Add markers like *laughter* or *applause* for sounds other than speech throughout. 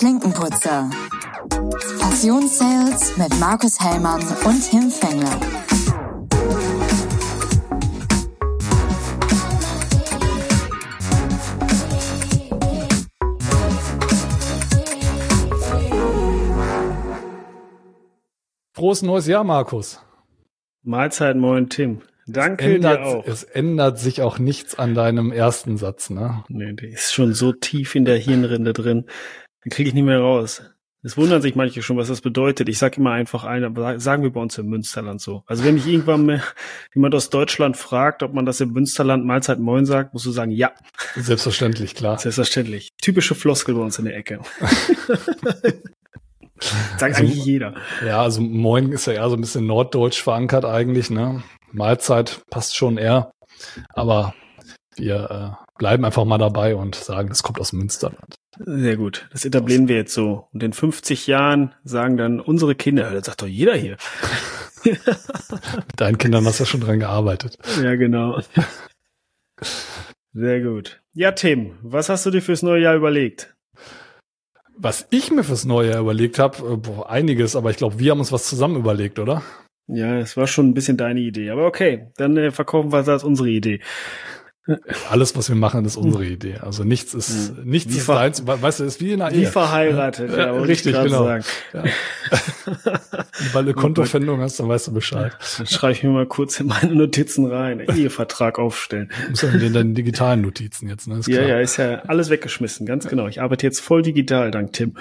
Klinkenputzer. Passionssales mit Markus Hellmann und Tim Fengler. Frohes neues Jahr, Markus. Mahlzeit, moin, Tim. Danke es ändert, dir auch. Es ändert sich auch nichts an deinem ersten Satz, ne? Nee, der ist schon so tief in der Hirnrinde drin. Den kriege ich nicht mehr raus. Es wundern sich manche schon, was das bedeutet. Ich sage immer einfach ein, sagen wir bei uns im Münsterland so. Also wenn mich irgendwann mal *laughs* jemand aus Deutschland fragt, ob man das im Münsterland Mahlzeit Moin sagt, musst du sagen, ja. Selbstverständlich, klar. Selbstverständlich. Typische Floskel bei uns in der Ecke. *laughs* Sagt also, eigentlich jeder. Ja, also Moin ist ja eher so ein bisschen norddeutsch verankert eigentlich, ne? Mahlzeit passt schon eher. Aber wir äh, bleiben einfach mal dabei und sagen, das kommt aus Münsterland. Sehr gut. Das etablieren wir jetzt so. Und in 50 Jahren sagen dann unsere Kinder, das sagt doch jeder hier. *laughs* Mit deinen Kindern hast du ja schon dran gearbeitet. Ja, genau. Sehr gut. Ja, Tim, was hast du dir fürs neue Jahr überlegt? Was ich mir fürs neue Jahr überlegt habe, äh, einiges, aber ich glaube, wir haben uns was zusammen überlegt, oder? Ja, es war schon ein bisschen deine Idee. Aber okay, dann äh, verkaufen wir es als unsere Idee. Alles, was wir machen, ist unsere Idee. Also nichts ist, mhm. nichts wie ist deins. Weißt du, ist wie in einer Wie Ehe. verheiratet, ja, ja richtig, genau. Sagen. Ja. *laughs* Weil du Kontofendung hast, dann weißt du Bescheid. Dann schreibe ich mir mal kurz in meine Notizen rein. *laughs* Ehevertrag aufstellen. Du musst in deinen digitalen Notizen jetzt, ne? Ist ja, ja, ist ja alles weggeschmissen, ganz genau. Ich arbeite jetzt voll digital, dank Tim.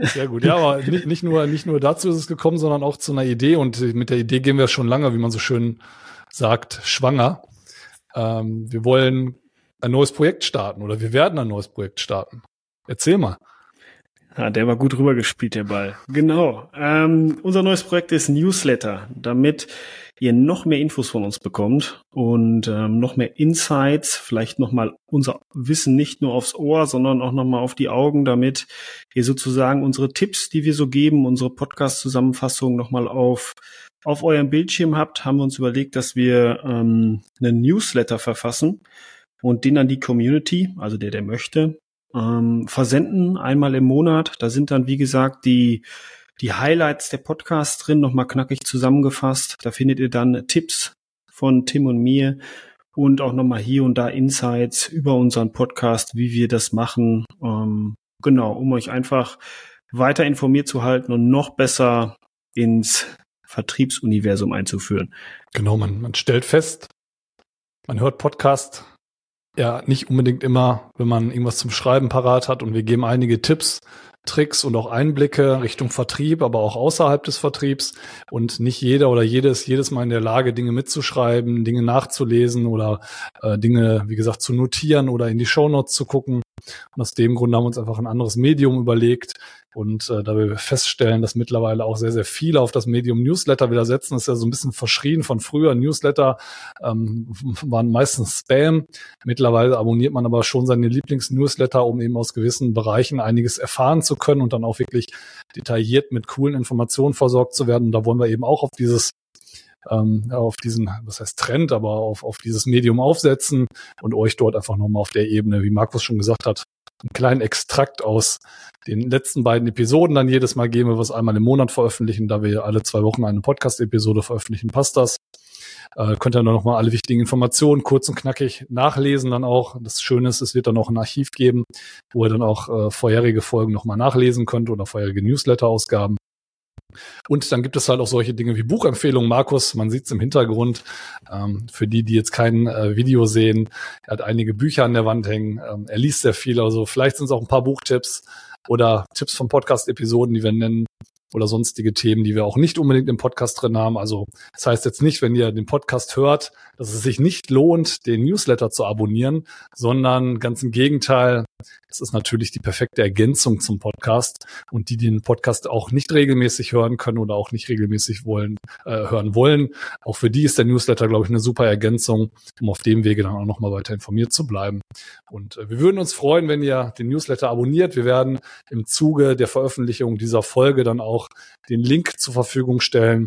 Sehr gut. Ja, aber *laughs* nicht, nicht nur, nicht nur dazu ist es gekommen, sondern auch zu einer Idee. Und mit der Idee gehen wir schon lange, wie man so schön sagt, schwanger. Ähm, wir wollen ein neues Projekt starten oder wir werden ein neues Projekt starten. Erzähl mal. Ja, der war gut rübergespielt, der Ball. Genau. Ähm, unser neues Projekt ist Newsletter, damit ihr noch mehr Infos von uns bekommt und ähm, noch mehr Insights, vielleicht nochmal unser Wissen nicht nur aufs Ohr, sondern auch nochmal auf die Augen, damit ihr sozusagen unsere Tipps, die wir so geben, unsere Podcast-Zusammenfassung nochmal auf auf eurem Bildschirm habt, haben wir uns überlegt, dass wir ähm, einen Newsletter verfassen und den an die Community, also der, der möchte, ähm, versenden einmal im Monat. Da sind dann, wie gesagt, die, die Highlights der Podcasts drin, nochmal knackig zusammengefasst. Da findet ihr dann Tipps von Tim und mir und auch nochmal hier und da Insights über unseren Podcast, wie wir das machen. Ähm, genau, um euch einfach weiter informiert zu halten und noch besser ins Vertriebsuniversum einzuführen. Genau, man, man stellt fest, man hört Podcast ja nicht unbedingt immer, wenn man irgendwas zum Schreiben parat hat und wir geben einige Tipps, Tricks und auch Einblicke Richtung Vertrieb, aber auch außerhalb des Vertriebs. Und nicht jeder oder jedes jedes Mal in der Lage, Dinge mitzuschreiben, Dinge nachzulesen oder äh, Dinge, wie gesagt, zu notieren oder in die Shownotes zu gucken. Und aus dem Grund haben wir uns einfach ein anderes Medium überlegt, und äh, da wir feststellen, dass mittlerweile auch sehr, sehr viele auf das Medium Newsletter wieder setzen, ist ja so ein bisschen verschrien von früher. Newsletter ähm, *laughs* waren meistens Spam. Mittlerweile abonniert man aber schon seine Lieblings-Newsletter, um eben aus gewissen Bereichen einiges erfahren zu können und dann auch wirklich detailliert mit coolen Informationen versorgt zu werden. Und da wollen wir eben auch auf dieses ähm, auf diesen, was heißt Trend, aber auf, auf dieses Medium aufsetzen und euch dort einfach nochmal auf der Ebene, wie Markus schon gesagt hat, einen kleinen Extrakt aus den letzten beiden Episoden dann jedes Mal geben, wir was einmal im Monat veröffentlichen, da wir alle zwei Wochen eine Podcast-Episode veröffentlichen, passt das. Äh, könnt ihr dann nochmal alle wichtigen Informationen kurz und knackig nachlesen dann auch. Das Schöne ist, es wird dann auch ein Archiv geben, wo ihr dann auch äh, vorherige Folgen nochmal nachlesen könnt oder vorherige Newsletter-Ausgaben. Und dann gibt es halt auch solche Dinge wie Buchempfehlungen. Markus, man sieht es im Hintergrund. Ähm, für die, die jetzt kein äh, Video sehen, er hat einige Bücher an der Wand hängen. Ähm, er liest sehr viel. Also vielleicht sind es auch ein paar Buchtipps oder Tipps von Podcast-Episoden, die wir nennen oder sonstige Themen, die wir auch nicht unbedingt im Podcast drin haben. Also das heißt jetzt nicht, wenn ihr den Podcast hört, dass es sich nicht lohnt, den Newsletter zu abonnieren, sondern ganz im Gegenteil, es ist natürlich die perfekte Ergänzung zum Podcast und die, die den Podcast auch nicht regelmäßig hören können oder auch nicht regelmäßig wollen, äh, hören wollen. Auch für die ist der Newsletter, glaube ich, eine super Ergänzung, um auf dem Wege dann auch nochmal weiter informiert zu bleiben. Und äh, wir würden uns freuen, wenn ihr den Newsletter abonniert. Wir werden im Zuge der Veröffentlichung dieser Folge dann auch den Link zur Verfügung stellen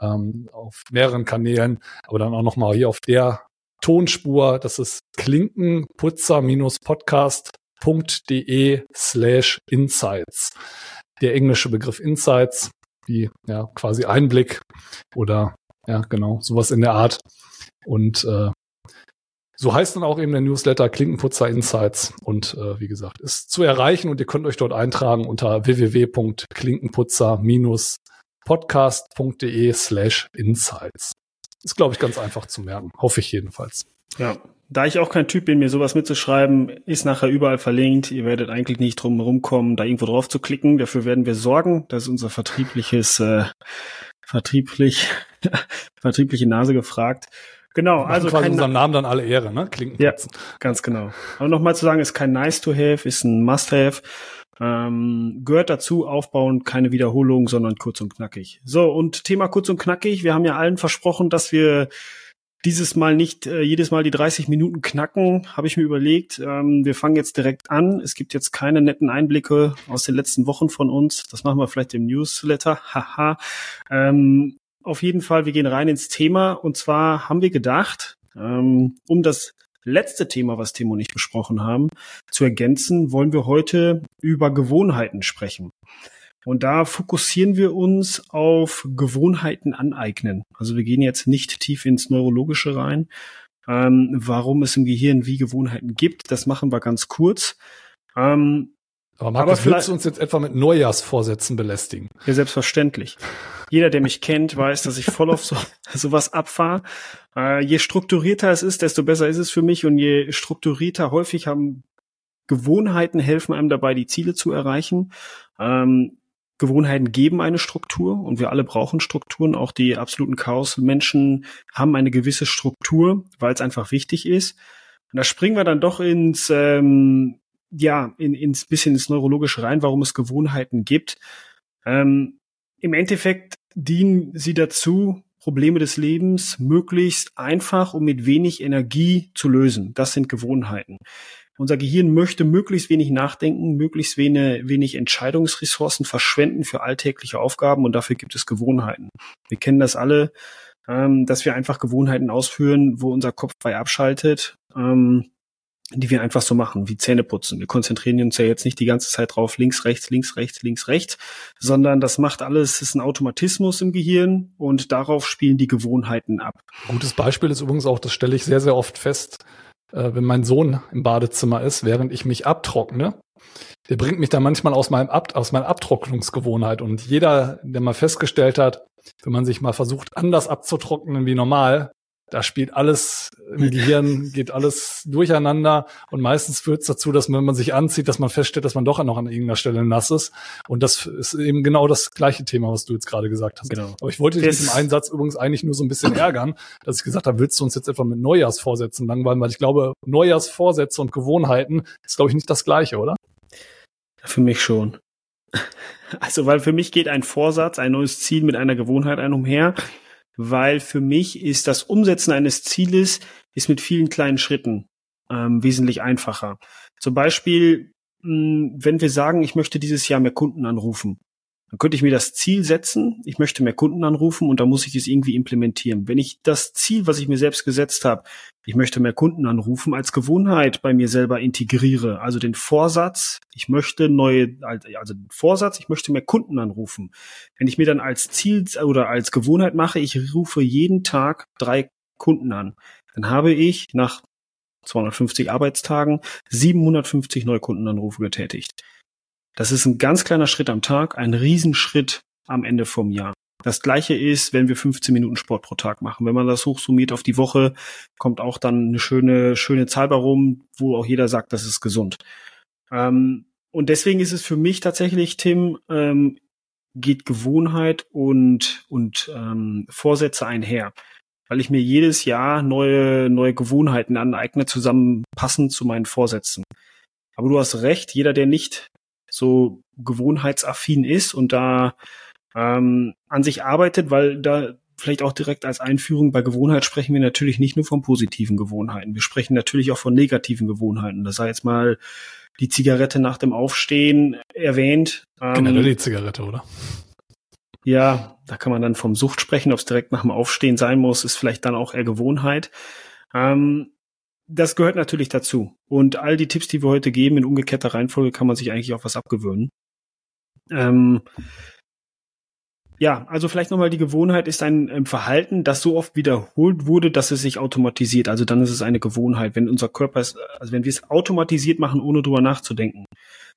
ähm, auf mehreren Kanälen, aber dann auch nochmal hier auf der Tonspur, das ist klinkenputzer-podcast podcast.de slash insights. Der englische Begriff Insights, wie ja quasi Einblick oder ja genau sowas in der Art. Und äh, so heißt dann auch eben der Newsletter Klinkenputzer Insights und äh, wie gesagt, ist zu erreichen und ihr könnt euch dort eintragen unter www.klinkenputzer-podcast.de slash insights. Ist, glaube ich, ganz einfach zu merken. Hoffe ich jedenfalls. Ja, da ich auch kein Typ bin, mir sowas mitzuschreiben, ist nachher überall verlinkt. Ihr werdet eigentlich nicht drum rumkommen, da irgendwo drauf zu klicken. Dafür werden wir sorgen. Das ist unser vertriebliches, äh, vertrieblich, *laughs* vertriebliche Nase gefragt. Genau, also quasi kein unserem Namen dann alle Ehre, ne? Klinken. Ja, ganz genau. Aber nochmal zu sagen, ist kein nice to have, ist ein must have. Ähm, gehört dazu, aufbauen, keine Wiederholung, sondern kurz und knackig. So, und Thema kurz und knackig. Wir haben ja allen versprochen, dass wir dieses Mal nicht äh, jedes Mal die 30 Minuten knacken, habe ich mir überlegt. Ähm, wir fangen jetzt direkt an. Es gibt jetzt keine netten Einblicke aus den letzten Wochen von uns. Das machen wir vielleicht im Newsletter. *laughs* Haha. ähm, auf jeden Fall, wir gehen rein ins Thema. Und zwar haben wir gedacht, ähm, um das letzte Thema, was Timo nicht besprochen haben, zu ergänzen, wollen wir heute über Gewohnheiten sprechen. Und da fokussieren wir uns auf Gewohnheiten aneignen. Also wir gehen jetzt nicht tief ins Neurologische rein, ähm, warum es im Gehirn wie Gewohnheiten gibt. Das machen wir ganz kurz. Ähm, aber Markus, aber willst du uns jetzt etwa mit Neujahrsvorsätzen belästigen? Ja, selbstverständlich. Jeder, der mich kennt, weiß, dass ich voll auf so, *laughs* sowas abfahre. Äh, je strukturierter es ist, desto besser ist es für mich und je strukturierter häufig haben Gewohnheiten helfen einem dabei, die Ziele zu erreichen. Ähm, Gewohnheiten geben eine Struktur und wir alle brauchen Strukturen. Auch die absoluten Chaos-Menschen haben eine gewisse Struktur, weil es einfach wichtig ist. Und da springen wir dann doch ins, ähm, ja, in, ins bisschen ins Neurologische rein, warum es Gewohnheiten gibt. Ähm, Im Endeffekt dienen sie dazu, Probleme des Lebens möglichst einfach und mit wenig Energie zu lösen. Das sind Gewohnheiten. Unser Gehirn möchte möglichst wenig nachdenken, möglichst wenig, wenig Entscheidungsressourcen verschwenden für alltägliche Aufgaben und dafür gibt es Gewohnheiten. Wir kennen das alle, ähm, dass wir einfach Gewohnheiten ausführen, wo unser Kopf bei abschaltet, ähm, die wir einfach so machen, wie Zähne putzen. Wir konzentrieren uns ja jetzt nicht die ganze Zeit drauf, links, rechts, links, rechts, links, rechts, sondern das macht alles, ist ein Automatismus im Gehirn und darauf spielen die Gewohnheiten ab. Gutes Beispiel ist übrigens auch, das stelle ich sehr, sehr oft fest, äh, wenn mein Sohn im Badezimmer ist, während ich mich abtrockne. Der bringt mich dann manchmal aus meinem Ab aus meiner Abtrocknungsgewohnheit. Und jeder, der mal festgestellt hat, wenn man sich mal versucht, anders abzutrocknen wie normal, da spielt alles im Gehirn, geht alles durcheinander und meistens führt es dazu, dass man, wenn man sich anzieht, dass man feststellt, dass man doch noch an irgendeiner Stelle nass ist. Und das ist eben genau das gleiche Thema, was du jetzt gerade gesagt hast. Genau. Aber ich wollte dich mit dem Einsatz übrigens eigentlich nur so ein bisschen ärgern, dass ich gesagt habe, willst du uns jetzt etwa mit Neujahrsvorsätzen langweilen? Weil ich glaube, Neujahrsvorsätze und Gewohnheiten ist, glaube ich, nicht das gleiche, oder? Für mich schon. Also, weil für mich geht ein Vorsatz, ein neues Ziel mit einer Gewohnheit ein umher weil für mich ist das Umsetzen eines Zieles ist mit vielen kleinen Schritten ähm, wesentlich einfacher. Zum Beispiel, mh, wenn wir sagen, ich möchte dieses Jahr mehr Kunden anrufen, dann könnte ich mir das Ziel setzen, ich möchte mehr Kunden anrufen und da muss ich das irgendwie implementieren. Wenn ich das Ziel, was ich mir selbst gesetzt habe, ich möchte mehr Kunden anrufen, als Gewohnheit bei mir selber integriere, also den Vorsatz, ich möchte neue, also den Vorsatz, ich möchte mehr Kunden anrufen. Wenn ich mir dann als Ziel oder als Gewohnheit mache, ich rufe jeden Tag drei Kunden an, dann habe ich nach 250 Arbeitstagen 750 Neukundenanrufe getätigt. Das ist ein ganz kleiner Schritt am Tag, ein Riesenschritt am Ende vom Jahr. Das gleiche ist, wenn wir 15 Minuten Sport pro Tag machen. Wenn man das hochsummiert auf die Woche, kommt auch dann eine schöne, schöne Zahl rum, wo auch jeder sagt, das ist gesund. Ähm, und deswegen ist es für mich tatsächlich, Tim, ähm, geht Gewohnheit und, und ähm, Vorsätze einher. Weil ich mir jedes Jahr neue, neue Gewohnheiten aneigne, zusammenpassend zu meinen Vorsätzen. Aber du hast recht, jeder, der nicht so gewohnheitsaffin ist und da ähm, an sich arbeitet, weil da vielleicht auch direkt als Einführung bei Gewohnheit sprechen wir natürlich nicht nur von positiven Gewohnheiten. Wir sprechen natürlich auch von negativen Gewohnheiten. Das sei jetzt mal die Zigarette nach dem Aufstehen erwähnt. Ähm, Generell die Zigarette, oder? Ja, da kann man dann vom Sucht sprechen. Ob es direkt nach dem Aufstehen sein muss, ist vielleicht dann auch eher Gewohnheit. Ähm, das gehört natürlich dazu. Und all die Tipps, die wir heute geben, in umgekehrter Reihenfolge, kann man sich eigentlich auch was abgewöhnen. Ähm, ja, also vielleicht nochmal die Gewohnheit ist ein, ein Verhalten, das so oft wiederholt wurde, dass es sich automatisiert. Also dann ist es eine Gewohnheit, wenn unser Körper ist, also wenn wir es automatisiert machen, ohne drüber nachzudenken.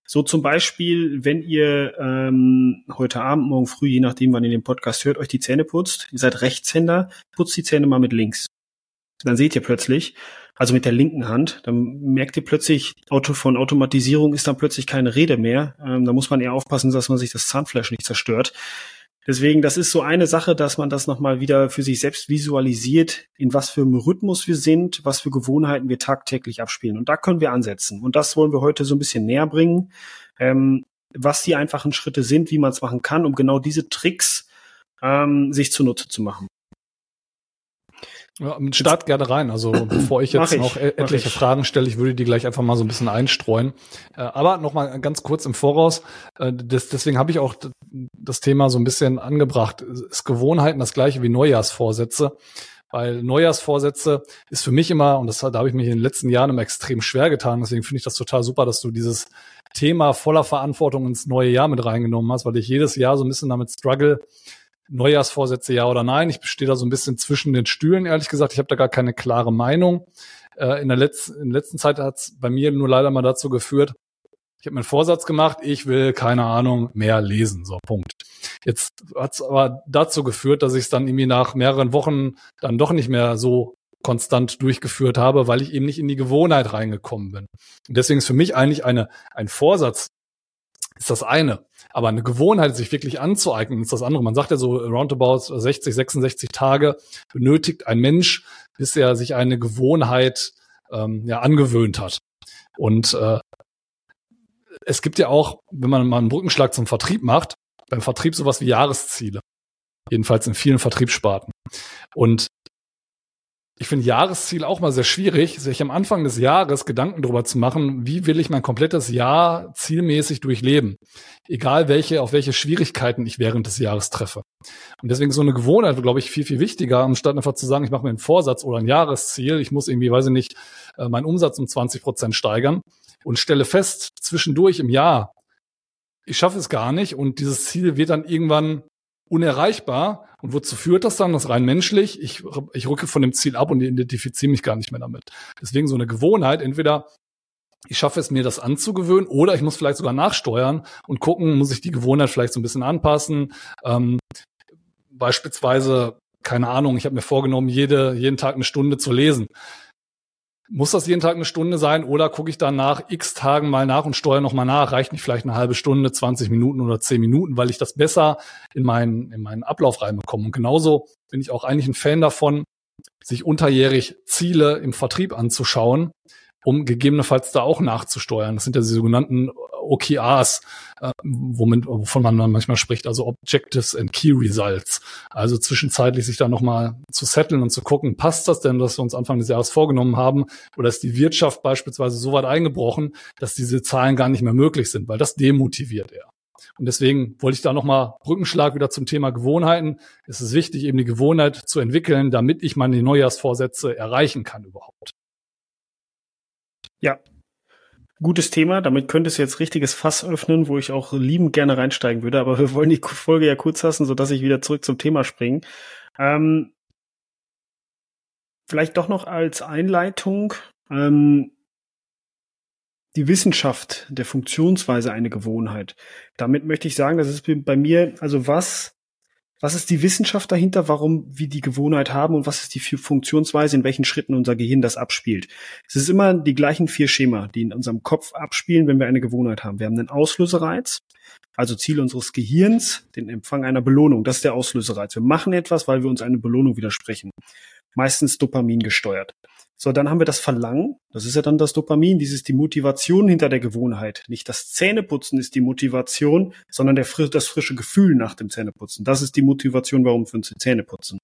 So zum Beispiel, wenn ihr ähm, heute Abend, morgen früh, je nachdem, wann ihr den Podcast hört, euch die Zähne putzt, ihr seid Rechtshänder, putzt die Zähne mal mit links. Dann seht ihr plötzlich, also mit der linken Hand, dann merkt ihr plötzlich, Auto von Automatisierung ist dann plötzlich keine Rede mehr. Ähm, da muss man eher aufpassen, dass man sich das Zahnfleisch nicht zerstört. Deswegen, das ist so eine Sache, dass man das nochmal wieder für sich selbst visualisiert, in was für einem Rhythmus wir sind, was für Gewohnheiten wir tagtäglich abspielen. Und da können wir ansetzen. Und das wollen wir heute so ein bisschen näher bringen, ähm, was die einfachen Schritte sind, wie man es machen kann, um genau diese Tricks ähm, sich zunutze zu machen. Ja, start gerne rein. Also *clears throat* bevor ich jetzt ich, noch etliche Fragen stelle, ich würde die gleich einfach mal so ein bisschen einstreuen. Äh, aber noch mal ganz kurz im Voraus. Äh, deswegen habe ich auch das Thema so ein bisschen angebracht. Ist Gewohnheiten das gleiche wie Neujahrsvorsätze? Weil Neujahrsvorsätze ist für mich immer, und das, da habe ich mich in den letzten Jahren immer extrem schwer getan, deswegen finde ich das total super, dass du dieses Thema voller Verantwortung ins neue Jahr mit reingenommen hast, weil ich jedes Jahr so ein bisschen damit struggle, Neujahrsvorsätze ja oder nein. Ich stehe da so ein bisschen zwischen den Stühlen, ehrlich gesagt. Ich habe da gar keine klare Meinung. Äh, in, der letzten, in der letzten Zeit hat es bei mir nur leider mal dazu geführt, ich habe mir einen Vorsatz gemacht, ich will, keine Ahnung, mehr lesen. So, Punkt. Jetzt hat es aber dazu geführt, dass ich es dann irgendwie nach mehreren Wochen dann doch nicht mehr so konstant durchgeführt habe, weil ich eben nicht in die Gewohnheit reingekommen bin. Und deswegen ist für mich eigentlich eine, ein Vorsatz ist das eine. Aber eine Gewohnheit, sich wirklich anzueignen, ist das andere. Man sagt ja so roundabout 60, 66 Tage benötigt ein Mensch, bis er sich eine Gewohnheit ähm, ja angewöhnt hat. Und äh, es gibt ja auch, wenn man mal einen Brückenschlag zum Vertrieb macht, beim Vertrieb sowas wie Jahresziele. Jedenfalls in vielen Vertriebssparten. Und ich finde Jahresziel auch mal sehr schwierig, sich am Anfang des Jahres Gedanken darüber zu machen, wie will ich mein komplettes Jahr zielmäßig durchleben. Egal welche, auf welche Schwierigkeiten ich während des Jahres treffe. Und deswegen so eine Gewohnheit, glaube ich, viel, viel wichtiger, anstatt einfach zu sagen, ich mache mir einen Vorsatz oder ein Jahresziel, ich muss irgendwie, weiß ich nicht, äh, meinen Umsatz um 20 Prozent steigern und stelle fest, zwischendurch im Jahr, ich schaffe es gar nicht und dieses Ziel wird dann irgendwann unerreichbar. Und wozu führt das dann? Das rein menschlich. Ich, ich rücke von dem Ziel ab und identifiziere mich gar nicht mehr damit. Deswegen so eine Gewohnheit, entweder ich schaffe es mir, das anzugewöhnen, oder ich muss vielleicht sogar nachsteuern und gucken, muss ich die Gewohnheit vielleicht so ein bisschen anpassen. Ähm, beispielsweise, keine Ahnung, ich habe mir vorgenommen, jede, jeden Tag eine Stunde zu lesen. Muss das jeden Tag eine Stunde sein oder gucke ich dann nach x Tagen mal nach und steuere nochmal nach? Reicht nicht vielleicht eine halbe Stunde, 20 Minuten oder 10 Minuten, weil ich das besser in meinen, in meinen Ablauf reinbekomme. Und genauso bin ich auch eigentlich ein Fan davon, sich unterjährig Ziele im Vertrieb anzuschauen, um gegebenenfalls da auch nachzusteuern. Das sind ja die sogenannten OKRs, äh, womit, wovon man dann manchmal spricht, also Objectives and Key Results. Also zwischenzeitlich sich da nochmal zu setteln und zu gucken, passt das denn, was wir uns Anfang des Jahres vorgenommen haben? Oder ist die Wirtschaft beispielsweise so weit eingebrochen, dass diese Zahlen gar nicht mehr möglich sind, weil das demotiviert eher. Und deswegen wollte ich da nochmal Brückenschlag wieder zum Thema Gewohnheiten. Es ist wichtig, eben die Gewohnheit zu entwickeln, damit ich meine Neujahrsvorsätze erreichen kann überhaupt. Ja, Gutes Thema, damit könnte es jetzt richtiges Fass öffnen, wo ich auch liebend gerne reinsteigen würde, aber wir wollen die Folge ja kurz lassen, sodass ich wieder zurück zum Thema springe. Ähm, vielleicht doch noch als Einleitung ähm, die Wissenschaft der Funktionsweise eine Gewohnheit. Damit möchte ich sagen, das ist bei mir, also was was ist die Wissenschaft dahinter, warum wir die Gewohnheit haben und was ist die Funktionsweise, in welchen Schritten unser Gehirn das abspielt? Es ist immer die gleichen vier Schema, die in unserem Kopf abspielen, wenn wir eine Gewohnheit haben. Wir haben einen Auslösereiz, also Ziel unseres Gehirns, den Empfang einer Belohnung. Das ist der Auslösereiz. Wir machen etwas, weil wir uns eine Belohnung widersprechen. Meistens Dopamin gesteuert. So, dann haben wir das Verlangen. Das ist ja dann das Dopamin. Dies ist die Motivation hinter der Gewohnheit. Nicht das Zähneputzen ist die Motivation, sondern der, das frische Gefühl nach dem Zähneputzen. Das ist die Motivation, warum wir uns die Zähne putzen.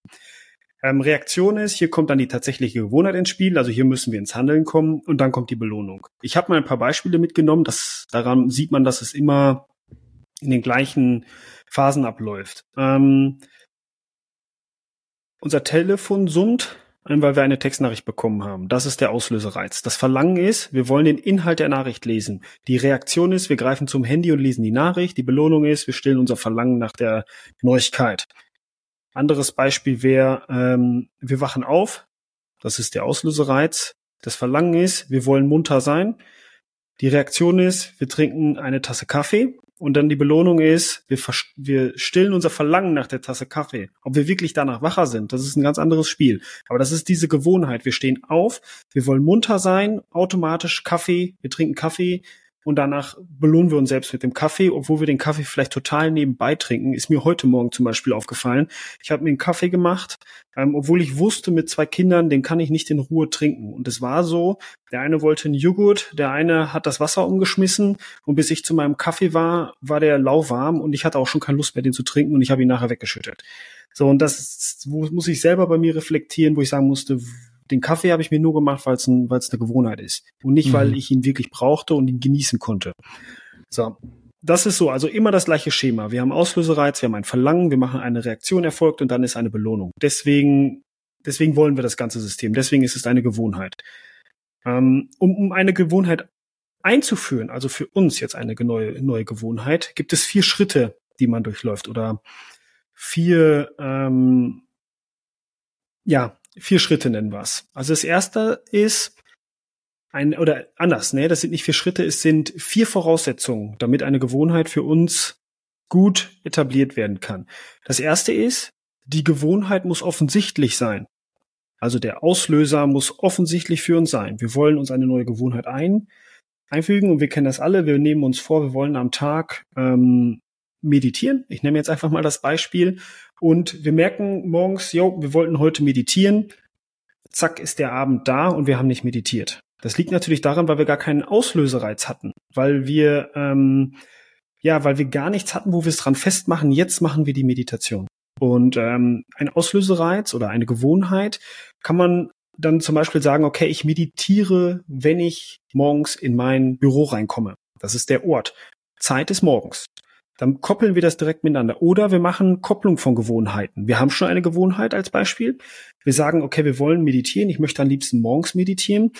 Ähm, Reaktion ist, hier kommt dann die tatsächliche Gewohnheit ins Spiel. Also hier müssen wir ins Handeln kommen und dann kommt die Belohnung. Ich habe mal ein paar Beispiele mitgenommen. Das, daran sieht man, dass es immer in den gleichen Phasen abläuft. Ähm, unser Telefon summt weil wir eine Textnachricht bekommen haben. Das ist der Auslösereiz. Das Verlangen ist, wir wollen den Inhalt der Nachricht lesen. Die Reaktion ist, wir greifen zum Handy und lesen die Nachricht. Die Belohnung ist, wir stillen unser Verlangen nach der Neuigkeit. Anderes Beispiel wäre, ähm, wir wachen auf. Das ist der Auslösereiz. Das Verlangen ist, wir wollen munter sein. Die Reaktion ist, wir trinken eine Tasse Kaffee. Und dann die Belohnung ist, wir, wir stillen unser Verlangen nach der Tasse Kaffee. Ob wir wirklich danach wacher sind, das ist ein ganz anderes Spiel. Aber das ist diese Gewohnheit. Wir stehen auf, wir wollen munter sein, automatisch Kaffee, wir trinken Kaffee, und danach belohnen wir uns selbst mit dem Kaffee, obwohl wir den Kaffee vielleicht total nebenbei trinken. Ist mir heute Morgen zum Beispiel aufgefallen. Ich habe mir einen Kaffee gemacht, ähm, obwohl ich wusste, mit zwei Kindern, den kann ich nicht in Ruhe trinken. Und es war so, der eine wollte einen Joghurt, der eine hat das Wasser umgeschmissen und bis ich zu meinem Kaffee war, war der lauwarm und ich hatte auch schon keine Lust mehr, den zu trinken und ich habe ihn nachher weggeschüttet. So, und das wo muss ich selber bei mir reflektieren, wo ich sagen musste, den Kaffee habe ich mir nur gemacht, weil es ein, eine Gewohnheit ist und nicht, mhm. weil ich ihn wirklich brauchte und ihn genießen konnte. So, das ist so, also immer das gleiche Schema. Wir haben Auslösereiz, wir haben ein Verlangen, wir machen eine Reaktion erfolgt und dann ist eine Belohnung. Deswegen, deswegen wollen wir das ganze System. Deswegen ist es eine Gewohnheit. Ähm, um, um eine Gewohnheit einzuführen, also für uns jetzt eine neue, neue Gewohnheit, gibt es vier Schritte, die man durchläuft oder vier, ähm, ja, vier Schritte nennen wir es. Also das erste ist ein, oder anders, ne, das sind nicht vier Schritte, es sind vier Voraussetzungen, damit eine Gewohnheit für uns gut etabliert werden kann. Das erste ist, die Gewohnheit muss offensichtlich sein. Also der Auslöser muss offensichtlich für uns sein. Wir wollen uns eine neue Gewohnheit ein, einfügen und wir kennen das alle. Wir nehmen uns vor, wir wollen am Tag ähm, meditieren. Ich nehme jetzt einfach mal das Beispiel. Und wir merken morgens, jo, wir wollten heute meditieren. Zack, ist der Abend da und wir haben nicht meditiert. Das liegt natürlich daran, weil wir gar keinen Auslösereiz hatten, weil wir ähm, ja, weil wir gar nichts hatten, wo wir es dran festmachen. Jetzt machen wir die Meditation. Und ähm, ein Auslösereiz oder eine Gewohnheit kann man dann zum Beispiel sagen, okay, ich meditiere, wenn ich morgens in mein Büro reinkomme. Das ist der Ort. Zeit ist morgens dann koppeln wir das direkt miteinander. Oder wir machen Kopplung von Gewohnheiten. Wir haben schon eine Gewohnheit als Beispiel. Wir sagen, okay, wir wollen meditieren. Ich möchte am liebsten morgens meditieren.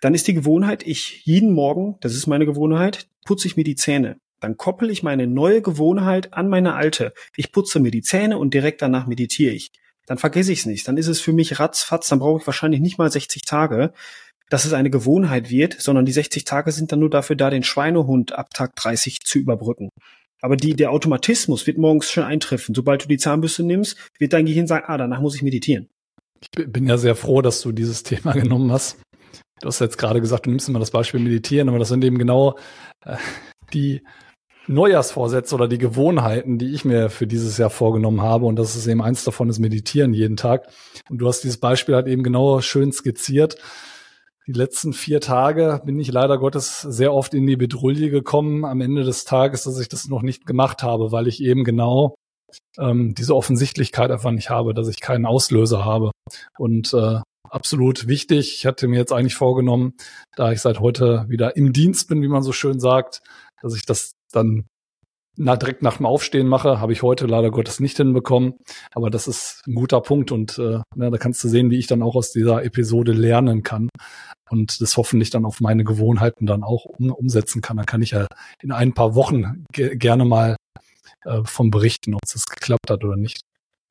Dann ist die Gewohnheit, ich jeden Morgen, das ist meine Gewohnheit, putze ich mir die Zähne. Dann koppel ich meine neue Gewohnheit an meine alte. Ich putze mir die Zähne und direkt danach meditiere ich. Dann vergesse ich es nicht. Dann ist es für mich ratzfatz. Dann brauche ich wahrscheinlich nicht mal 60 Tage, dass es eine Gewohnheit wird, sondern die 60 Tage sind dann nur dafür da, den Schweinehund ab Tag 30 zu überbrücken. Aber die, der Automatismus wird morgens schon eintreffen. Sobald du die Zahnbürste nimmst, wird dein Gehirn sagen, ah, danach muss ich meditieren. Ich bin ja sehr froh, dass du dieses *laughs* Thema genommen hast. Du hast jetzt gerade gesagt, du nimmst immer das Beispiel Meditieren, aber das sind eben genau äh, die Neujahrsvorsätze oder die Gewohnheiten, die ich mir für dieses Jahr vorgenommen habe. Und das ist eben eins davon, ist Meditieren jeden Tag. Und du hast dieses Beispiel halt eben genau schön skizziert die letzten vier Tage bin ich leider Gottes sehr oft in die Bedrulle gekommen am Ende des Tages, dass ich das noch nicht gemacht habe, weil ich eben genau ähm, diese Offensichtlichkeit einfach nicht habe, dass ich keinen Auslöser habe. Und äh, absolut wichtig. Ich hatte mir jetzt eigentlich vorgenommen, da ich seit heute wieder im Dienst bin, wie man so schön sagt, dass ich das dann na, direkt nach dem Aufstehen mache, habe ich heute leider Gottes nicht hinbekommen. Aber das ist ein guter Punkt und äh, na, da kannst du sehen, wie ich dann auch aus dieser Episode lernen kann und das hoffentlich dann auf meine Gewohnheiten dann auch um, umsetzen kann. Dann kann ich ja in ein paar Wochen ge gerne mal äh, vom berichten, ob es geklappt hat oder nicht.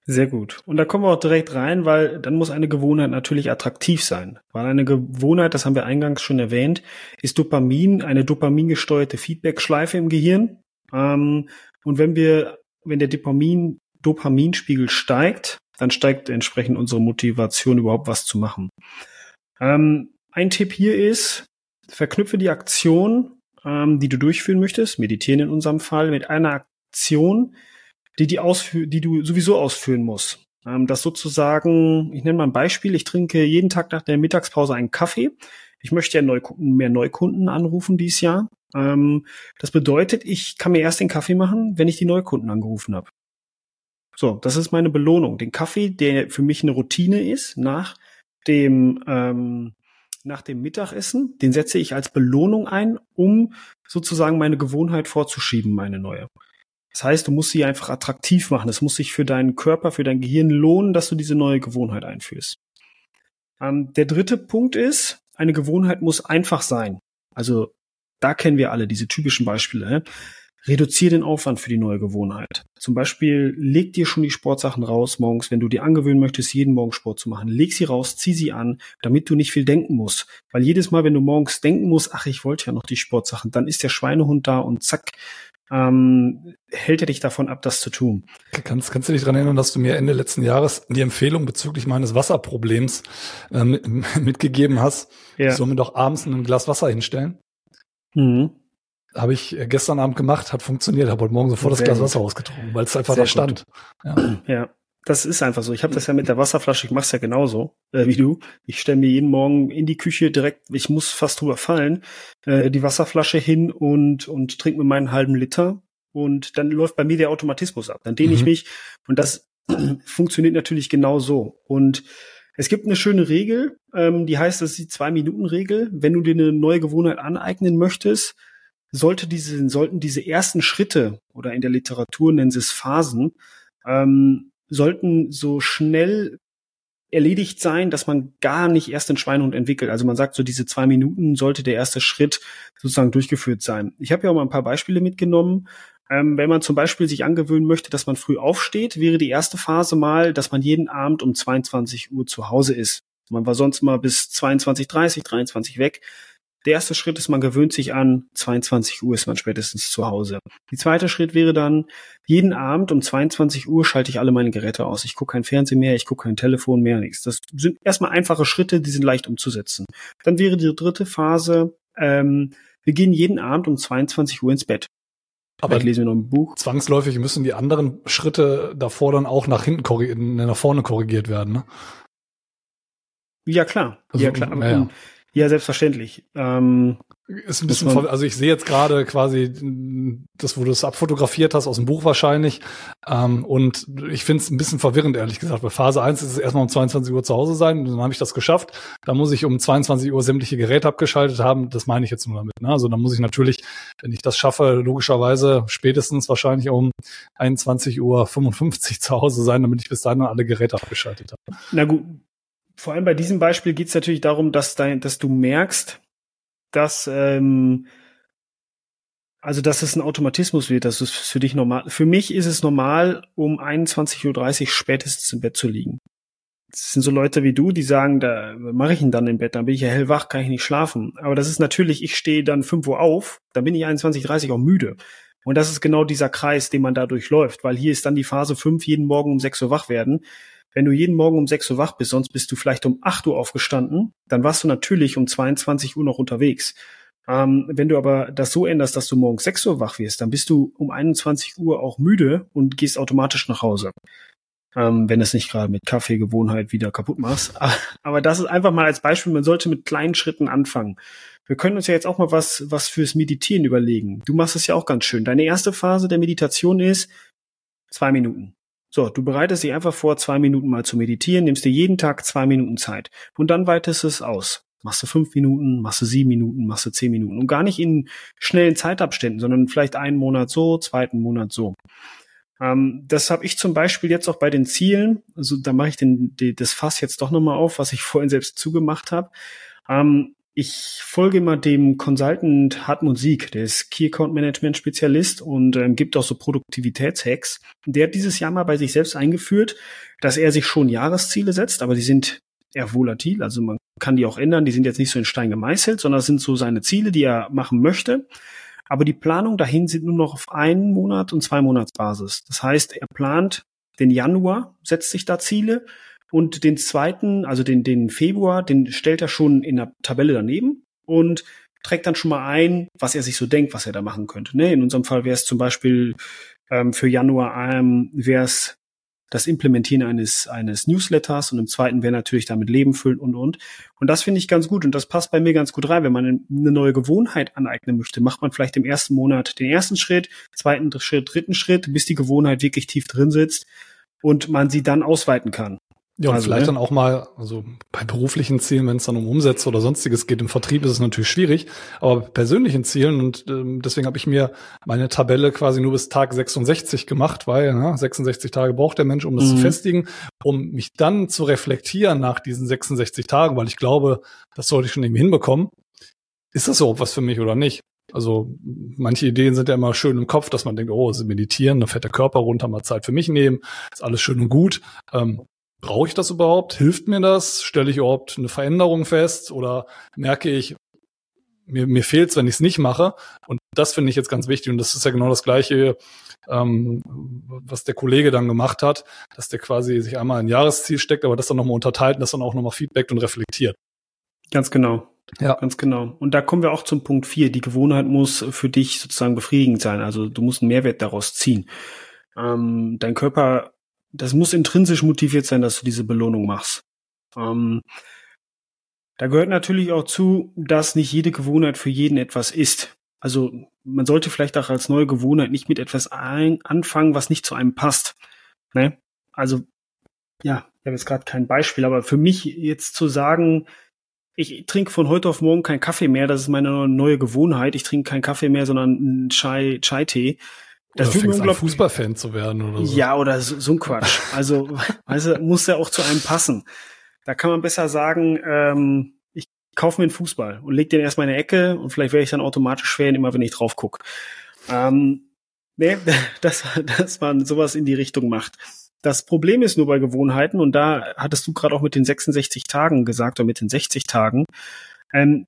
Sehr gut. Und da kommen wir auch direkt rein, weil dann muss eine Gewohnheit natürlich attraktiv sein. Weil eine Gewohnheit, das haben wir eingangs schon erwähnt, ist Dopamin, eine dopamingesteuerte Feedback-Schleife im Gehirn. Ähm, und wenn wir, wenn der Dopamin, Dopaminspiegel steigt, dann steigt entsprechend unsere Motivation überhaupt was zu machen. Ähm, ein Tipp hier ist, verknüpfe die Aktion, ähm, die du durchführen möchtest, meditieren in unserem Fall, mit einer Aktion, die, die, die du sowieso ausführen musst. Ähm, das sozusagen, ich nenne mal ein Beispiel, ich trinke jeden Tag nach der Mittagspause einen Kaffee. Ich möchte ja Neukunden, mehr Neukunden anrufen dieses Jahr. Ähm, das bedeutet, ich kann mir erst den Kaffee machen, wenn ich die Neukunden angerufen habe. So, das ist meine Belohnung. Den Kaffee, der für mich eine Routine ist, nach dem ähm, nach dem Mittagessen, den setze ich als Belohnung ein, um sozusagen meine Gewohnheit vorzuschieben, meine neue. Das heißt, du musst sie einfach attraktiv machen. Es muss sich für deinen Körper, für dein Gehirn lohnen, dass du diese neue Gewohnheit einführst. Ähm, der dritte Punkt ist, eine Gewohnheit muss einfach sein. Also da kennen wir alle diese typischen Beispiele. Reduziere den Aufwand für die neue Gewohnheit. Zum Beispiel leg dir schon die Sportsachen raus morgens, wenn du dir angewöhnen möchtest, jeden Morgen Sport zu machen. Leg sie raus, zieh sie an, damit du nicht viel denken musst. Weil jedes Mal, wenn du morgens denken musst, ach, ich wollte ja noch die Sportsachen, dann ist der Schweinehund da und zack, ähm, hält er dich davon ab, das zu tun. Kannst, kannst du dich daran erinnern, dass du mir Ende letzten Jahres die Empfehlung bezüglich meines Wasserproblems äh, *laughs* mitgegeben hast? Ja. Ich soll mir doch abends ein Glas Wasser hinstellen. Mhm. Habe ich äh, gestern Abend gemacht, hat funktioniert, habe heute Morgen sofort Sehr das Glas Wasser ausgetrunken, weil es einfach Sehr da stand. Ja. ja. Das ist einfach so. Ich habe das ja mit der Wasserflasche, ich mache es ja genauso äh, wie du. Ich stelle mir jeden Morgen in die Küche direkt, ich muss fast drüber fallen, äh, die Wasserflasche hin und, und trinke mir meinen halben Liter. Und dann läuft bei mir der Automatismus ab. Dann dehne mhm. ich mich und das *clears throat* funktioniert natürlich genau so. Und es gibt eine schöne Regel, ähm, die heißt, das ist die Zwei-Minuten-Regel. Wenn du dir eine neue Gewohnheit aneignen möchtest, sollte diese, sollten diese ersten Schritte oder in der Literatur nennen sie es Phasen, ähm, sollten so schnell erledigt sein, dass man gar nicht erst den Schweinehund entwickelt. Also man sagt so, diese zwei Minuten sollte der erste Schritt sozusagen durchgeführt sein. Ich habe ja auch mal ein paar Beispiele mitgenommen. Ähm, wenn man zum Beispiel sich angewöhnen möchte, dass man früh aufsteht, wäre die erste Phase mal, dass man jeden Abend um 22 Uhr zu Hause ist. Man war sonst mal bis 22, 30, 23 weg. Der erste Schritt ist, man gewöhnt sich an, 22 Uhr ist man spätestens zu Hause. Die zweite Schritt wäre dann, jeden Abend um 22 Uhr schalte ich alle meine Geräte aus. Ich gucke kein Fernsehen mehr, ich gucke kein Telefon mehr, nichts. Das sind erstmal einfache Schritte, die sind leicht umzusetzen. Dann wäre die dritte Phase, ähm, wir gehen jeden Abend um 22 Uhr ins Bett. Aber lesen wir noch ein Buch. Zwangsläufig müssen die anderen Schritte davor dann auch nach hinten nach vorne korrigiert werden, ne? Ja, klar. Also, ja, klar. Aber, ja. Ja, selbstverständlich. Ähm, ist ein bisschen, also ich sehe jetzt gerade quasi das, wo du es abfotografiert hast, aus dem Buch wahrscheinlich. Ähm, und ich finde es ein bisschen verwirrend, ehrlich gesagt. Bei Phase 1 ist es erstmal um 22 Uhr zu Hause sein, dann habe ich das geschafft. Da muss ich um 22 Uhr sämtliche Geräte abgeschaltet haben. Das meine ich jetzt nur damit. Ne? Also da muss ich natürlich, wenn ich das schaffe, logischerweise spätestens wahrscheinlich um 21 Uhr 55 zu Hause sein, damit ich bis dahin alle Geräte abgeschaltet habe. Na gut, vor allem bei diesem Beispiel geht es natürlich darum, dass, dein, dass du merkst, dass ähm, also dass es ein Automatismus wird, dass es für dich normal. Für mich ist es normal, um 21.30 Uhr spätestens im Bett zu liegen. Das sind so Leute wie du, die sagen, da mache ich ihn dann im Bett, dann bin ich ja hellwach, kann ich nicht schlafen. Aber das ist natürlich, ich stehe dann 5 Uhr auf, dann bin ich 21.30 Uhr auch müde. Und das ist genau dieser Kreis, den man da durchläuft, weil hier ist dann die Phase 5, jeden Morgen um 6 Uhr wach werden. Wenn du jeden Morgen um 6 Uhr wach bist, sonst bist du vielleicht um 8 Uhr aufgestanden, dann warst du natürlich um 22 Uhr noch unterwegs. Ähm, wenn du aber das so änderst, dass du morgens 6 Uhr wach wirst, dann bist du um 21 Uhr auch müde und gehst automatisch nach Hause. Ähm, wenn es nicht gerade mit Kaffeegewohnheit wieder kaputt machst. *laughs* Aber das ist einfach mal als Beispiel, man sollte mit kleinen Schritten anfangen. Wir können uns ja jetzt auch mal was, was fürs Meditieren überlegen. Du machst es ja auch ganz schön. Deine erste Phase der Meditation ist zwei Minuten. So, du bereitest dich einfach vor, zwei Minuten mal zu meditieren, nimmst dir jeden Tag zwei Minuten Zeit und dann weitest es aus. Machst du fünf Minuten, machst du sieben Minuten, machst du zehn Minuten und gar nicht in schnellen Zeitabständen, sondern vielleicht einen Monat so, zweiten Monat so. Ähm, das habe ich zum Beispiel jetzt auch bei den Zielen. Also da mache ich den, die, das Fass jetzt doch nochmal auf, was ich *laughs* vorhin selbst zugemacht habe. Ähm, ich folge immer dem Consultant Hartmut Sieg, der ist Key Account Management Spezialist und ähm, gibt auch so Produktivitätshacks. Der hat dieses Jahr mal bei sich selbst eingeführt, dass er sich schon Jahresziele setzt, aber die sind eher volatil, also man kann die auch ändern, die sind jetzt nicht so in Stein gemeißelt, sondern das sind so seine Ziele, die er machen möchte. Aber die Planung dahin sind nur noch auf einen Monat und zwei Monatsbasis. Das heißt, er plant den Januar, setzt sich da Ziele und den zweiten, also den, den Februar, den stellt er schon in der Tabelle daneben und trägt dann schon mal ein, was er sich so denkt, was er da machen könnte. Ne? In unserem Fall wäre es zum Beispiel ähm, für Januar ähm, wäre es das Implementieren eines, eines Newsletters und im zweiten wäre natürlich damit Leben füllen und, und. Und das finde ich ganz gut und das passt bei mir ganz gut rein. Wenn man eine neue Gewohnheit aneignen möchte, macht man vielleicht im ersten Monat den ersten Schritt, zweiten Schritt, dritten Schritt, bis die Gewohnheit wirklich tief drin sitzt und man sie dann ausweiten kann. Ja, und also, vielleicht ne? dann auch mal, also bei beruflichen Zielen, wenn es dann um Umsätze oder sonstiges geht, im Vertrieb ist es natürlich schwierig, aber bei persönlichen Zielen und ähm, deswegen habe ich mir meine Tabelle quasi nur bis Tag 66 gemacht, weil ne, 66 Tage braucht der Mensch, um das mhm. zu festigen, um mich dann zu reflektieren nach diesen 66 Tagen, weil ich glaube, das sollte ich schon irgendwie hinbekommen. Ist das überhaupt was für mich oder nicht? Also manche Ideen sind ja immer schön im Kopf, dass man denkt, oh, sie meditieren, dann fährt der Körper runter, mal Zeit für mich nehmen, ist alles schön und gut. Ähm, Brauche ich das überhaupt? Hilft mir das? Stelle ich überhaupt eine Veränderung fest? Oder merke ich, mir, mir fehlt es, wenn ich es nicht mache? Und das finde ich jetzt ganz wichtig. Und das ist ja genau das Gleiche, ähm, was der Kollege dann gemacht hat, dass der quasi sich einmal ein Jahresziel steckt, aber das dann nochmal unterteilt und das dann auch nochmal feedbackt und reflektiert. Ganz genau. Ja. Ganz genau. Und da kommen wir auch zum Punkt vier. Die Gewohnheit muss für dich sozusagen befriedigend sein. Also du musst einen Mehrwert daraus ziehen. Ähm, dein Körper das muss intrinsisch motiviert sein, dass du diese Belohnung machst. Ähm, da gehört natürlich auch zu, dass nicht jede Gewohnheit für jeden etwas ist. Also man sollte vielleicht auch als neue Gewohnheit nicht mit etwas ein anfangen, was nicht zu einem passt. Ne? Also ja, ich habe jetzt gerade kein Beispiel, aber für mich jetzt zu sagen, ich trinke von heute auf morgen keinen Kaffee mehr, das ist meine neue Gewohnheit. Ich trinke keinen Kaffee mehr, sondern einen Chai, Chai-Tee. Das oder fängst an, Fußballfan zu werden oder so. Ja, oder so, so ein Quatsch. *laughs* Also, weißt du, muss ja auch zu einem passen. Da kann man besser sagen, ähm, ich kaufe mir einen Fußball und leg den erstmal in der Ecke und vielleicht werde ich dann automatisch Fan, immer wenn ich drauf gucke. Ähm, nee, *laughs* dass, dass man sowas in die Richtung macht. Das Problem ist nur bei Gewohnheiten, und da hattest du gerade auch mit den 66 Tagen gesagt oder mit den 60 Tagen, ähm,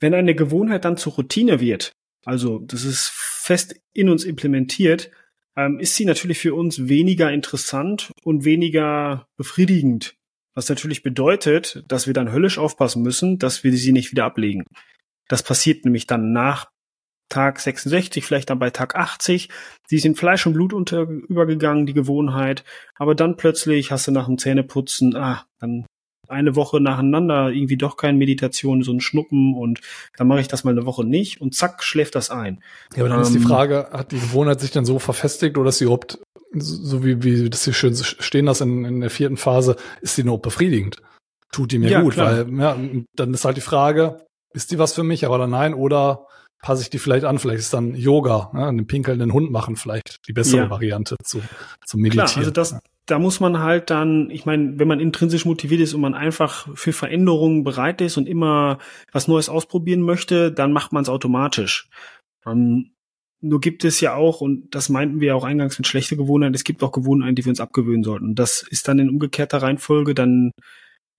wenn eine Gewohnheit dann zur Routine wird, also das ist fest in uns implementiert, ähm, ist sie natürlich für uns weniger interessant und weniger befriedigend. Was natürlich bedeutet, dass wir dann höllisch aufpassen müssen, dass wir sie nicht wieder ablegen. Das passiert nämlich dann nach Tag 66, vielleicht dann bei Tag 80. Die sind Fleisch und Blut unter, übergegangen, die Gewohnheit. Aber dann plötzlich hast du nach dem Zähneputzen, ah, dann eine Woche nacheinander irgendwie doch keine Meditation, so ein Schnuppen und dann mache ich das mal eine Woche nicht und zack, schläft das ein. Ja, aber dann ähm, ist die ähm, Frage, hat die Gewohnheit sich dann so verfestigt oder ist sie überhaupt, so wie, wie das hier schön stehen das in, in der vierten Phase, ist die nur befriedigend? Tut die mir ja, gut, klar. weil ja, dann ist halt die Frage, ist die was für mich, aber oder nein, oder passe ich die vielleicht an. Vielleicht ist dann Yoga, ne, einen pinkelnden Hund machen vielleicht die bessere ja. Variante zu, zu meditieren. Klar, also das, da muss man halt dann, ich meine, wenn man intrinsisch motiviert ist und man einfach für Veränderungen bereit ist und immer was Neues ausprobieren möchte, dann macht man es automatisch. Ähm, nur gibt es ja auch, und das meinten wir auch eingangs mit schlechte Gewohnheiten, es gibt auch Gewohnheiten, die wir uns abgewöhnen sollten. Und das ist dann in umgekehrter Reihenfolge dann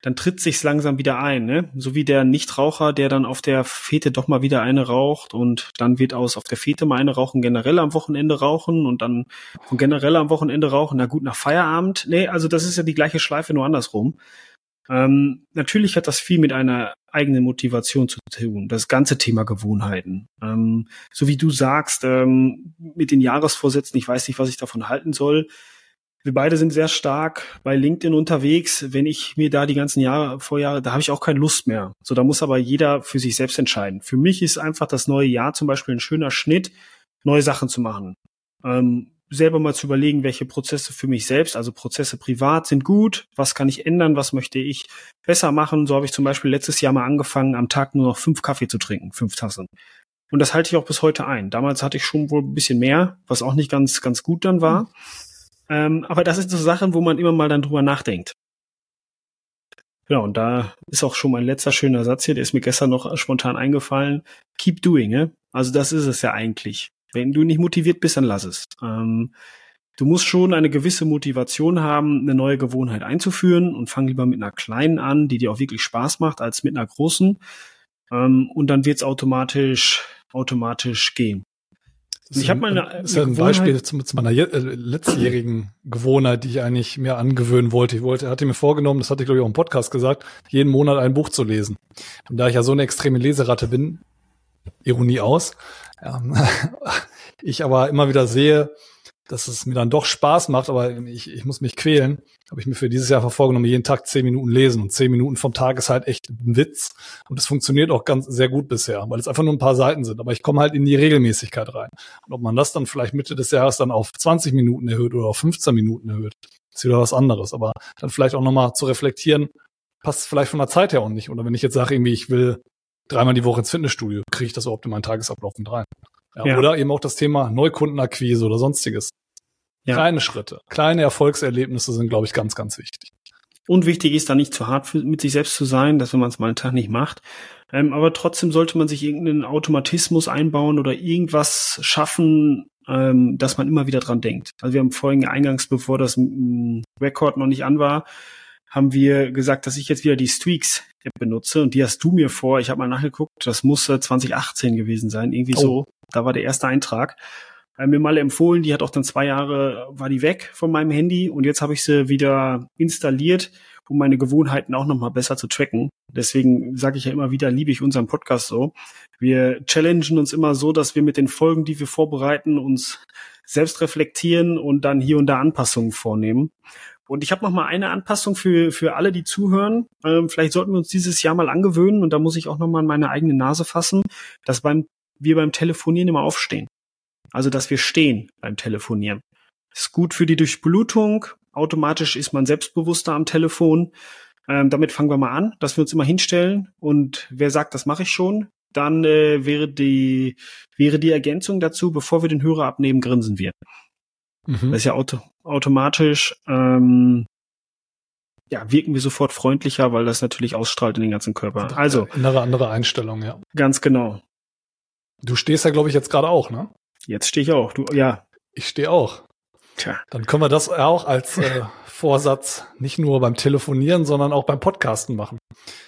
dann tritt sich's langsam wieder ein, ne? So wie der Nichtraucher, der dann auf der Fete doch mal wieder eine raucht und dann wird aus auf der Fete mal eine rauchen, generell am Wochenende rauchen und dann von generell am Wochenende rauchen, na gut, nach Feierabend. Nee, also das ist ja die gleiche Schleife, nur andersrum. Ähm, natürlich hat das viel mit einer eigenen Motivation zu tun, das ganze Thema Gewohnheiten. Ähm, so wie du sagst, ähm, mit den Jahresvorsätzen, ich weiß nicht, was ich davon halten soll wir beide sind sehr stark bei LinkedIn unterwegs. Wenn ich mir da die ganzen Jahre, Vorjahre, da habe ich auch keine Lust mehr. So, da muss aber jeder für sich selbst entscheiden. Für mich ist einfach das neue Jahr zum Beispiel ein schöner Schnitt, neue Sachen zu machen. Ähm, selber mal zu überlegen, welche Prozesse für mich selbst, also Prozesse privat sind gut, was kann ich ändern, was möchte ich besser machen. So habe ich zum Beispiel letztes Jahr mal angefangen, am Tag nur noch fünf Kaffee zu trinken, fünf Tassen. Und das halte ich auch bis heute ein. Damals hatte ich schon wohl ein bisschen mehr, was auch nicht ganz, ganz gut dann war. Ähm, aber das sind so Sachen, wo man immer mal dann drüber nachdenkt. Genau, und da ist auch schon mein letzter schöner Satz hier, der ist mir gestern noch spontan eingefallen. Keep doing, ne? Also das ist es ja eigentlich. Wenn du nicht motiviert bist, dann lass es. Ähm, du musst schon eine gewisse Motivation haben, eine neue Gewohnheit einzuführen und fang lieber mit einer kleinen an, die dir auch wirklich Spaß macht, als mit einer großen. Ähm, und dann wird's automatisch, automatisch gehen. Ich habe mal eine, ist ein Beispiel zu, zu meiner äh, letztjährigen Gewohnheit, die ich eigentlich mir angewöhnen wollte. Ich wollte, hatte mir vorgenommen, das hatte ich glaube ich auch im Podcast gesagt, jeden Monat ein Buch zu lesen. Und da ich ja so eine extreme Leseratte bin, Ironie aus, ähm, *laughs* ich aber immer wieder sehe, dass es mir dann doch Spaß macht, aber ich, ich muss mich quälen, habe ich mir für dieses Jahr vorgenommen, jeden Tag zehn Minuten lesen. Und zehn Minuten vom Tag ist halt echt ein Witz. Und das funktioniert auch ganz sehr gut bisher, weil es einfach nur ein paar Seiten sind. Aber ich komme halt in die Regelmäßigkeit rein. Und ob man das dann vielleicht Mitte des Jahres dann auf 20 Minuten erhöht oder auf 15 Minuten erhöht, ist wieder was anderes. Aber dann vielleicht auch nochmal zu reflektieren, passt vielleicht von der Zeit her auch nicht. Oder wenn ich jetzt sage, irgendwie, ich will dreimal die Woche ins Fitnessstudio, kriege ich das überhaupt in meinen Tagesablauf mit rein. Ja, ja. Oder eben auch das Thema Neukundenakquise oder sonstiges. Ja. Kleine Schritte, kleine Erfolgserlebnisse sind, glaube ich, ganz, ganz wichtig. Und wichtig ist, da nicht zu hart für, mit sich selbst zu sein, dass wenn man es mal einen Tag nicht macht. Ähm, aber trotzdem sollte man sich irgendeinen Automatismus einbauen oder irgendwas schaffen, ähm, dass man immer wieder dran denkt. Also wir haben vorhin eingangs, bevor das Rekord noch nicht an war, haben wir gesagt, dass ich jetzt wieder die Streaks App benutze und die hast du mir vor, ich habe mal nachgeguckt, das muss 2018 gewesen sein, irgendwie oh. so. Da war der erste Eintrag. Äh, mir mal empfohlen, die hat auch dann zwei Jahre, war die weg von meinem Handy und jetzt habe ich sie wieder installiert, um meine Gewohnheiten auch nochmal besser zu tracken. Deswegen sage ich ja immer wieder, liebe ich unseren Podcast so. Wir challengen uns immer so, dass wir mit den Folgen, die wir vorbereiten, uns selbst reflektieren und dann hier und da Anpassungen vornehmen. Und ich habe noch mal eine Anpassung für für alle, die zuhören. Ähm, vielleicht sollten wir uns dieses Jahr mal angewöhnen und da muss ich auch noch mal meine eigene Nase fassen, dass beim wir beim Telefonieren immer aufstehen. Also dass wir stehen beim Telefonieren. Ist gut für die Durchblutung. Automatisch ist man selbstbewusster am Telefon. Ähm, damit fangen wir mal an, dass wir uns immer hinstellen. Und wer sagt, das mache ich schon, dann äh, wäre die wäre die Ergänzung dazu, bevor wir den Hörer abnehmen, grinsen wir. Mhm. Das ist ja auto automatisch ähm, ja, wirken wir sofort freundlicher, weil das natürlich ausstrahlt in den ganzen Körper. Also andere andere Einstellung, ja. Ganz genau. Du stehst ja, glaube ich, jetzt gerade auch, ne? Jetzt stehe ich auch. Du, ja. Ich stehe auch. Tja. Dann können wir das auch als äh, Vorsatz nicht nur beim Telefonieren, sondern auch beim Podcasten machen.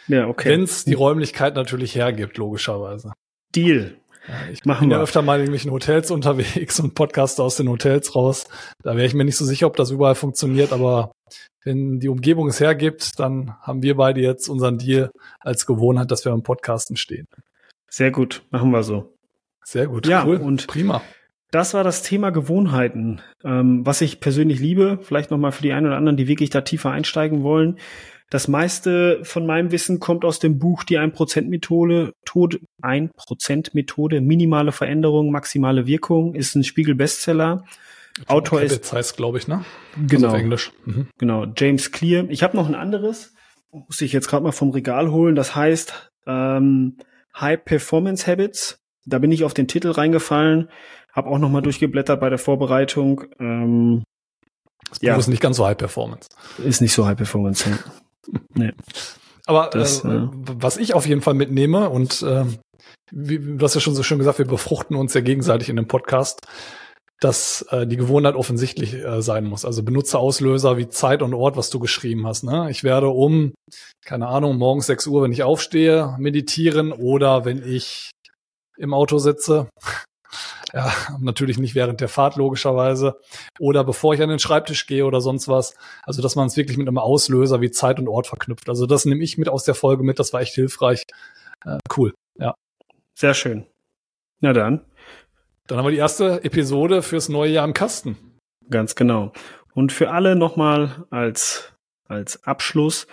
Ja, okay. Wenn es die Räumlichkeit natürlich hergibt, logischerweise. Deal. Ja, ich Machen bin wir. ja öfter mal in irgendwelchen Hotels *laughs* unterwegs und Podcaste aus den Hotels raus. Da wäre ich mir nicht so sicher, ob das überall funktioniert, aber wenn die Umgebung es hergibt, dann haben wir beide jetzt unseren Deal als Gewohnheit, dass wir beim Podcasten stehen. Sehr gut, machen wir so. Sehr gut, ja, cool. und prima. Das war das Thema Gewohnheiten, ähm, was ich persönlich liebe. Vielleicht nochmal für die einen oder anderen, die wirklich da tiefer einsteigen wollen. Das meiste von meinem Wissen kommt aus dem Buch Die 1%-Methode, Tod 1%-Methode, minimale Veränderung, maximale Wirkung, ist ein Spiegel-Bestseller. Autor ist. heißt, glaube ich, ne? Genau. Also Englisch. Mhm. Genau, James Clear. Ich habe noch ein anderes, muss ich jetzt gerade mal vom Regal holen. Das heißt ähm, High Performance Habits. Da bin ich auf den Titel reingefallen, habe auch noch mal durchgeblättert bei der Vorbereitung. Ähm, das Buch ja. ist nicht ganz so High Performance. Ist nicht so High Performance. Ja. *laughs* Nee. Aber das, äh, äh, was ich auf jeden Fall mitnehme und äh, wie, du hast ja schon so schön gesagt, wir befruchten uns ja gegenseitig in dem Podcast, dass äh, die Gewohnheit offensichtlich äh, sein muss. Also benutze Auslöser wie Zeit und Ort, was du geschrieben hast. Ne? Ich werde um, keine Ahnung, morgens 6 Uhr, wenn ich aufstehe, meditieren oder wenn ich im Auto sitze, *laughs* ja, natürlich nicht während der Fahrt logischerweise. Oder bevor ich an den Schreibtisch gehe oder sonst was. Also, dass man es wirklich mit einem Auslöser wie Zeit und Ort verknüpft. Also, das nehme ich mit aus der Folge mit. Das war echt hilfreich. Äh, cool, ja. Sehr schön. Na dann. Dann haben wir die erste Episode fürs neue Jahr im Kasten. Ganz genau. Und für alle nochmal als, als Abschluss.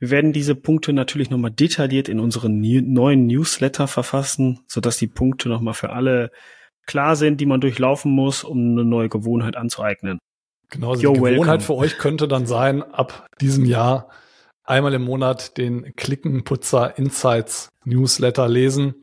Wir werden diese Punkte natürlich nochmal detailliert in unseren neuen Newsletter verfassen, sodass die Punkte nochmal für alle klar sind, die man durchlaufen muss, um eine neue Gewohnheit anzueignen. Genau, also Yo, die Gewohnheit welcome. für euch könnte dann sein, ab diesem Jahr einmal im Monat den Klickenputzer Insights Newsletter lesen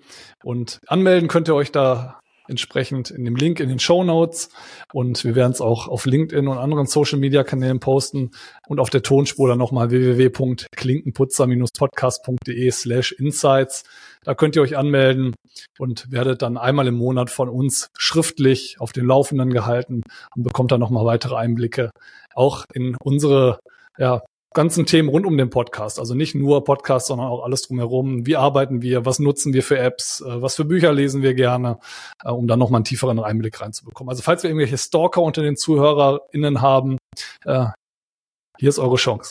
und anmelden könnt ihr euch da entsprechend in dem Link in den Show Notes. Und wir werden es auch auf LinkedIn und anderen Social Media Kanälen posten. Und auf der Tonspur dann nochmal www.klinkenputzer-podcast.de slash insights. Da könnt ihr euch anmelden und werdet dann einmal im Monat von uns schriftlich auf den Laufenden gehalten und bekommt dann nochmal weitere Einblicke. Auch in unsere ja, ganzen Themen rund um den Podcast. Also nicht nur Podcast, sondern auch alles drumherum. Wie arbeiten wir? Was nutzen wir für Apps? Äh, was für Bücher lesen wir gerne? Äh, um dann nochmal einen tieferen Einblick reinzubekommen. Also falls wir irgendwelche Stalker unter den ZuhörerInnen haben, äh, hier ist eure Chance.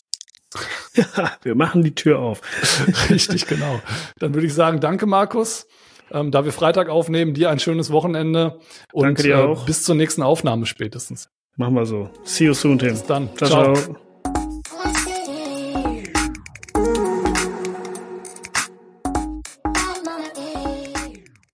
Ja, *laughs* wir machen die Tür auf. *laughs* Richtig, genau. Dann würde ich sagen, danke Markus. Ähm, da wir Freitag aufnehmen, dir ein schönes Wochenende und danke dir auch. bis zur nächsten Aufnahme spätestens. Machen wir so. See you soon, Tim. Bis dann. ciao. ciao. ciao.